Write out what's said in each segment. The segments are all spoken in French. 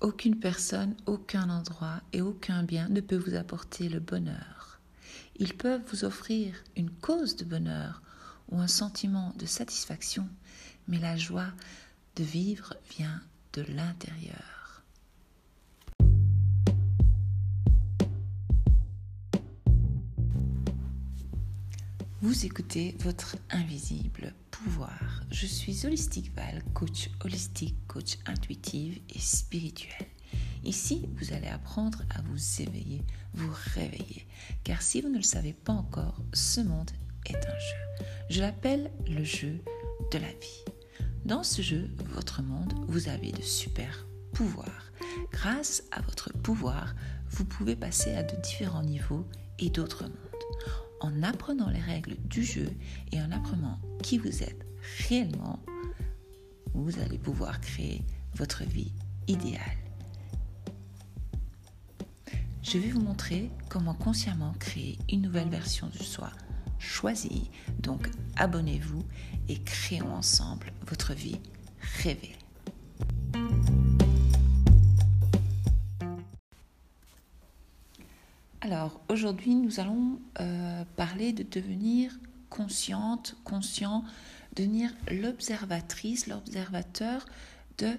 Aucune personne, aucun endroit et aucun bien ne peut vous apporter le bonheur. Ils peuvent vous offrir une cause de bonheur ou un sentiment de satisfaction, mais la joie de vivre vient de l'intérieur. Vous écoutez votre invisible pouvoir. Je suis Holistic Val, coach holistique, coach intuitive et spirituel. Ici, vous allez apprendre à vous éveiller, vous réveiller. Car si vous ne le savez pas encore, ce monde est un jeu. Je l'appelle le jeu de la vie. Dans ce jeu, votre monde, vous avez de super pouvoirs. Grâce à votre pouvoir, vous pouvez passer à de différents niveaux et d'autres mondes. En apprenant les règles du jeu et en apprenant qui vous êtes réellement, vous allez pouvoir créer votre vie idéale. Je vais vous montrer comment consciemment créer une nouvelle version de soi choisie. Donc abonnez-vous et créons ensemble votre vie rêvée. Alors aujourd'hui nous allons euh, parler de devenir consciente, conscient, devenir l'observatrice, l'observateur de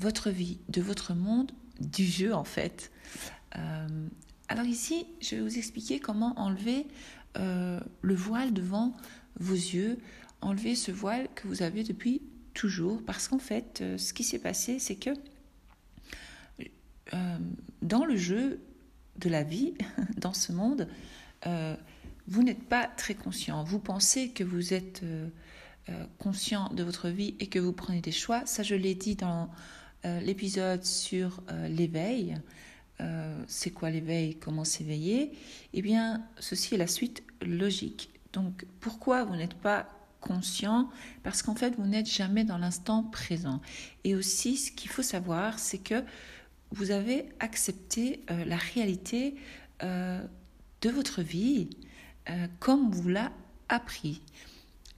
votre vie, de votre monde, du jeu en fait. Euh, alors ici, je vais vous expliquer comment enlever euh, le voile devant vos yeux, enlever ce voile que vous avez depuis toujours, parce qu'en fait, ce qui s'est passé, c'est que dans le jeu de la vie, dans ce monde, vous n'êtes pas très conscient. Vous pensez que vous êtes conscient de votre vie et que vous prenez des choix. Ça, je l'ai dit dans l'épisode sur l'éveil. c'est quoi l'éveil, comment s'éveiller, eh bien, ceci est la suite logique. Donc, pourquoi vous n'êtes pas conscient? Parce qu'en fait, vous n'êtes jamais dans l'instant présent. Et aussi, ce qu'il faut savoir, c'est que vous avez accepté euh, la réalité euh, de votre vie euh, comme vous l'a appris.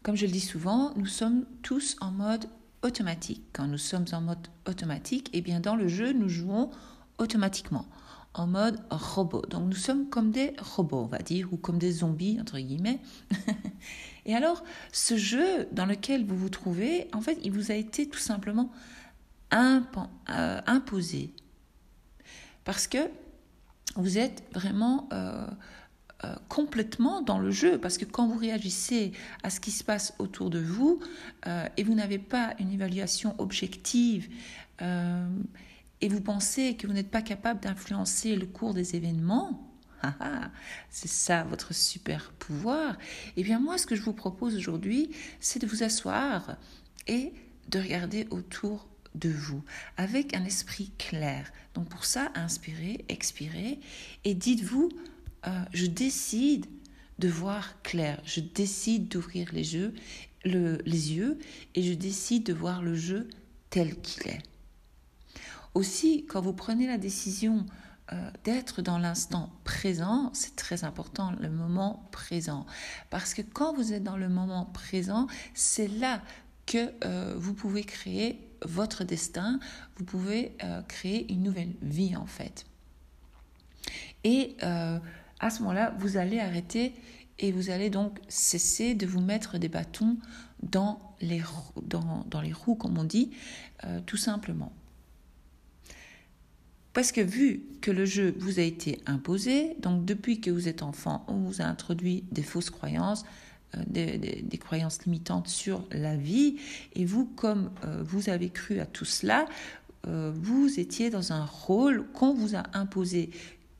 Comme je le dis souvent, nous sommes tous en mode automatique. Quand nous sommes en mode automatique, et eh bien dans le jeu, nous jouons automatiquement en mode robot. Donc nous sommes comme des robots, on va dire, ou comme des zombies, entre guillemets. Et alors, ce jeu dans lequel vous vous trouvez, en fait, il vous a été tout simplement imposé. Parce que vous êtes vraiment euh, euh, complètement dans le jeu. Parce que quand vous réagissez à ce qui se passe autour de vous, et vous n'avez pas une évaluation objective, et vous pensez que vous n'êtes pas capable d'influencer le cours des événements, ah, ah, c'est ça votre super pouvoir, eh bien moi ce que je vous propose aujourd'hui, c'est de vous asseoir et de regarder autour de vous avec un esprit clair. Donc pour ça, inspirez, expirez et dites-vous, euh, je décide de voir clair, je décide d'ouvrir les yeux, les yeux et je décide de voir le jeu tel qu'il est. Aussi, quand vous prenez la décision euh, d'être dans l'instant présent, c'est très important, le moment présent. Parce que quand vous êtes dans le moment présent, c'est là que euh, vous pouvez créer votre destin, vous pouvez euh, créer une nouvelle vie en fait. Et à ce moment-là, vous allez arrêter et vous allez donc cesser de vous mettre des bâtons dans les, dans, dans les roues, comme on dit, tout simplement. Parce que vu que le jeu vous a été imposé, donc depuis que vous êtes enfant, on vous a introduit des fausses croyances, euh, des, croyances limitantes sur la vie, et vous, comme euh, vous avez cru à tout cela, euh, vous étiez dans un rôle qu'on vous a imposé,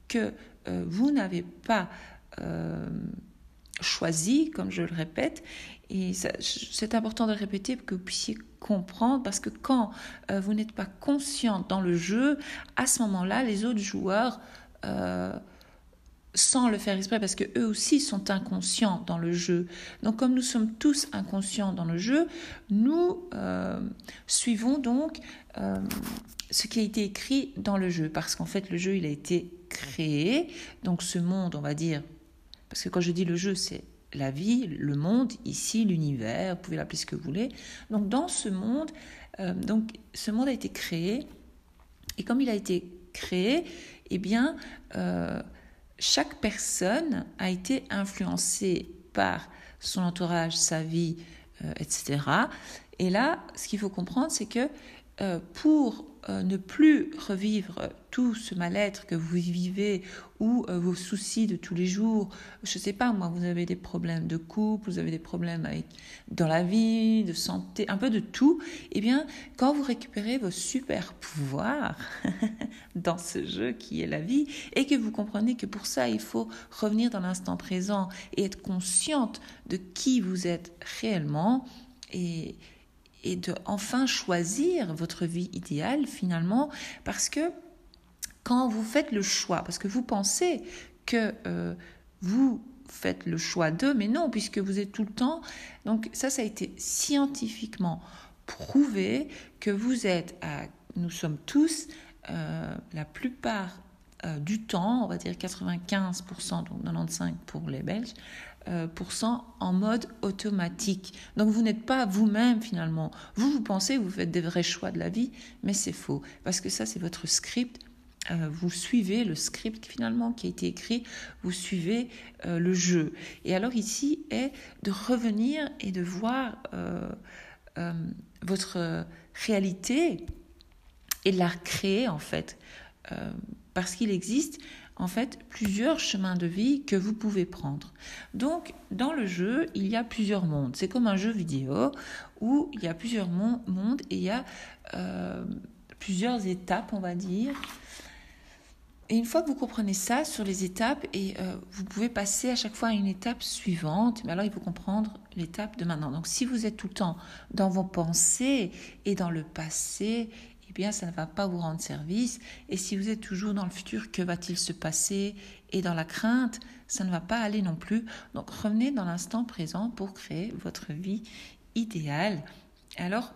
que vous n'avez pas choisi, comme je le répète, et c'est important de le répéter pour que vous puissiez comprendre, parce que quand vous n'êtes pas conscient dans le jeu, à ce moment-là, les autres joueurs, sans le faire exprès, parce que eux aussi sont inconscients dans le jeu. Donc, comme nous sommes tous inconscients dans le jeu, nous euh, suivons donc ce qui a été écrit dans le jeu, parce qu'en fait, le jeu, il a été créé. Donc, ce monde, on va dire, parce que quand je dis le jeu, c'est la vie, le monde, ici, l'univers, vous pouvez l'appeler ce que vous voulez. Donc dans ce monde, euh, donc ce monde a été créé Et comme il a été créé, eh bien, chaque personne a été influencée par son entourage, sa vie, etc. Et là, ce qu'il faut comprendre, c'est que pour euh, ne plus revivre tout ce mal-être que vous vivez ou euh, vos soucis de tous les jours. Je ne sais pas, moi, vous avez des problèmes de couple, vous avez des problèmes avec, dans la vie, de santé, un peu de tout. Eh bien, quand vous récupérez vos super pouvoirs dans ce jeu qui est la vie et que vous comprenez que pour ça, il faut revenir dans l'instant présent et être consciente de qui vous êtes réellement et et de enfin choisir votre vie idéale finalement parce que quand vous faites le choix, parce que vous pensez que euh, vous faites le choix d'eux, mais non, puisque vous êtes tout le temps. Donc ça, ça a été scientifiquement prouvé que vous êtes, à, nous sommes tous, euh, la plupart euh, du temps, on va dire 95%, donc 95% pour les Belges, en mode automatique. Donc vous n'êtes pas vous-même finalement. Vous, vous pensez, vous faites des vrais choix de la vie, mais c'est faux. Parce que ça, c'est votre script. Euh, vous suivez le script finalement qui a été écrit, vous suivez euh, le jeu. Et alors ici est de revenir et de voir votre réalité et de la recréer en fait. Parce qu'il existe en fait plusieurs chemins de vie que vous pouvez prendre. Donc dans le jeu, il y a plusieurs mondes. C'est comme un jeu vidéo où il y a plusieurs mondes et il y a euh, plusieurs étapes, on va dire. Et une fois que vous comprenez ça sur les étapes, et euh, vous pouvez passer à chaque fois à une étape suivante, mais alors il faut comprendre l'étape de maintenant. Donc si vous êtes tout le temps dans vos pensées et dans le passé bien ça ne va pas vous rendre service. Et si vous êtes toujours dans le futur, que va-t-il se passer Et dans la crainte, ça ne va pas aller non plus. Donc revenez dans l'instant présent pour créer votre vie idéale. Alors,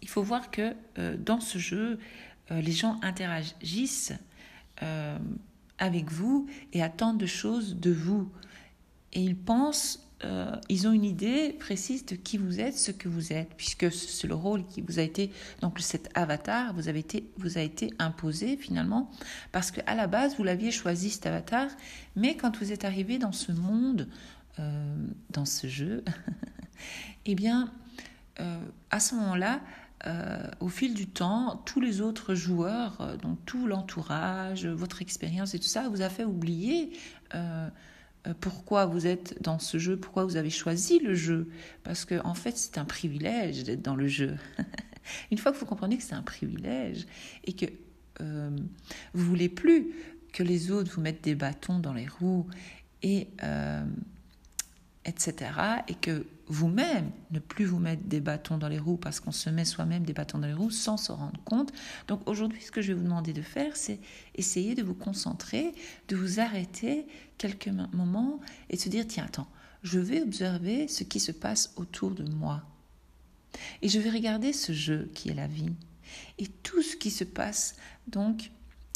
il faut voir que euh, dans ce jeu, euh, les gens interagissent euh, avec vous et attendent de choses de vous. Et ils pensent euh, ils ont une idée précise de qui vous êtes, ce que vous êtes, puisque c'est le rôle qui vous a été, donc cet avatar vous, a été imposé finalement, parce qu'à la base, vous l'aviez choisi cet avatar, mais quand vous êtes arrivé dans ce monde, euh, dans ce jeu, eh bien, euh, à ce moment-là, au fil du temps, tous les autres joueurs, donc tout l'entourage, votre expérience et tout ça, vous a fait oublier pourquoi vous êtes dans ce jeu, pourquoi vous avez choisi le jeu? Parce que en fait, c'est un privilège d'être dans le jeu. Une fois que vous comprenez que c'est un privilège et que euh, vous voulez plus que les autres vous mettent des bâtons dans les roues et euh, etc. Et que vous-même, ne plus vous mettre des bâtons dans les roues parce qu'on se met soi-même des bâtons dans les roues sans se rendre compte. Donc aujourd'hui, ce que je vais vous demander de faire, c'est essayer de vous concentrer, de vous arrêter quelques moments et de se dire, tiens, attends, je vais observer ce qui se passe autour de moi. Et je vais regarder ce jeu qui est la vie. Et tout ce qui se passe, donc,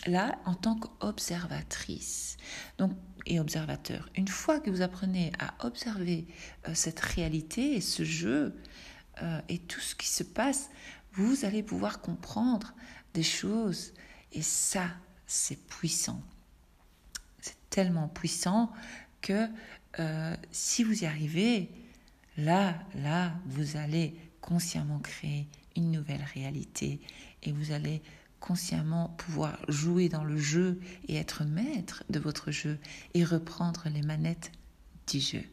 là, en tant qu'observatrice. Donc, et observateur. Une fois que vous apprenez à observer euh, cette réalité et ce jeu euh, et tout ce qui se passe, vous allez pouvoir comprendre des choses. Et ça, c'est puissant. C'est tellement puissant que euh, si vous y arrivez, là, là, vous allez consciemment créer une nouvelle réalité et vous allez consciemment pouvoir jouer dans le jeu et être maître de votre jeu et reprendre les manettes du jeu.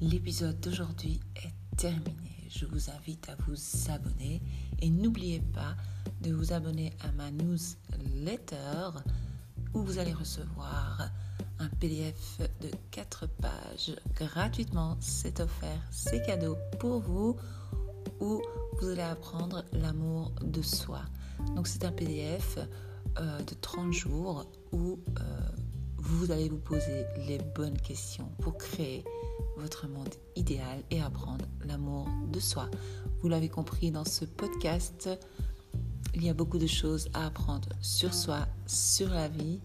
L'épisode d'aujourd'hui est terminé. Je vous invite à vous abonner et n'oubliez pas de vous abonner à ma newsletter où vous allez recevoir un PDF de 4 pages gratuitement. C'est offert, c'est cadeau pour vous où vous allez apprendre l'amour de soi. Donc c'est un PDF euh, de 30 jours où euh, vous allez vous poser les bonnes questions pour créer votre monde idéal et apprendre l'amour de soi. Vous l'avez compris dans ce podcast, il y a beaucoup de choses à apprendre sur soi, sur la vie,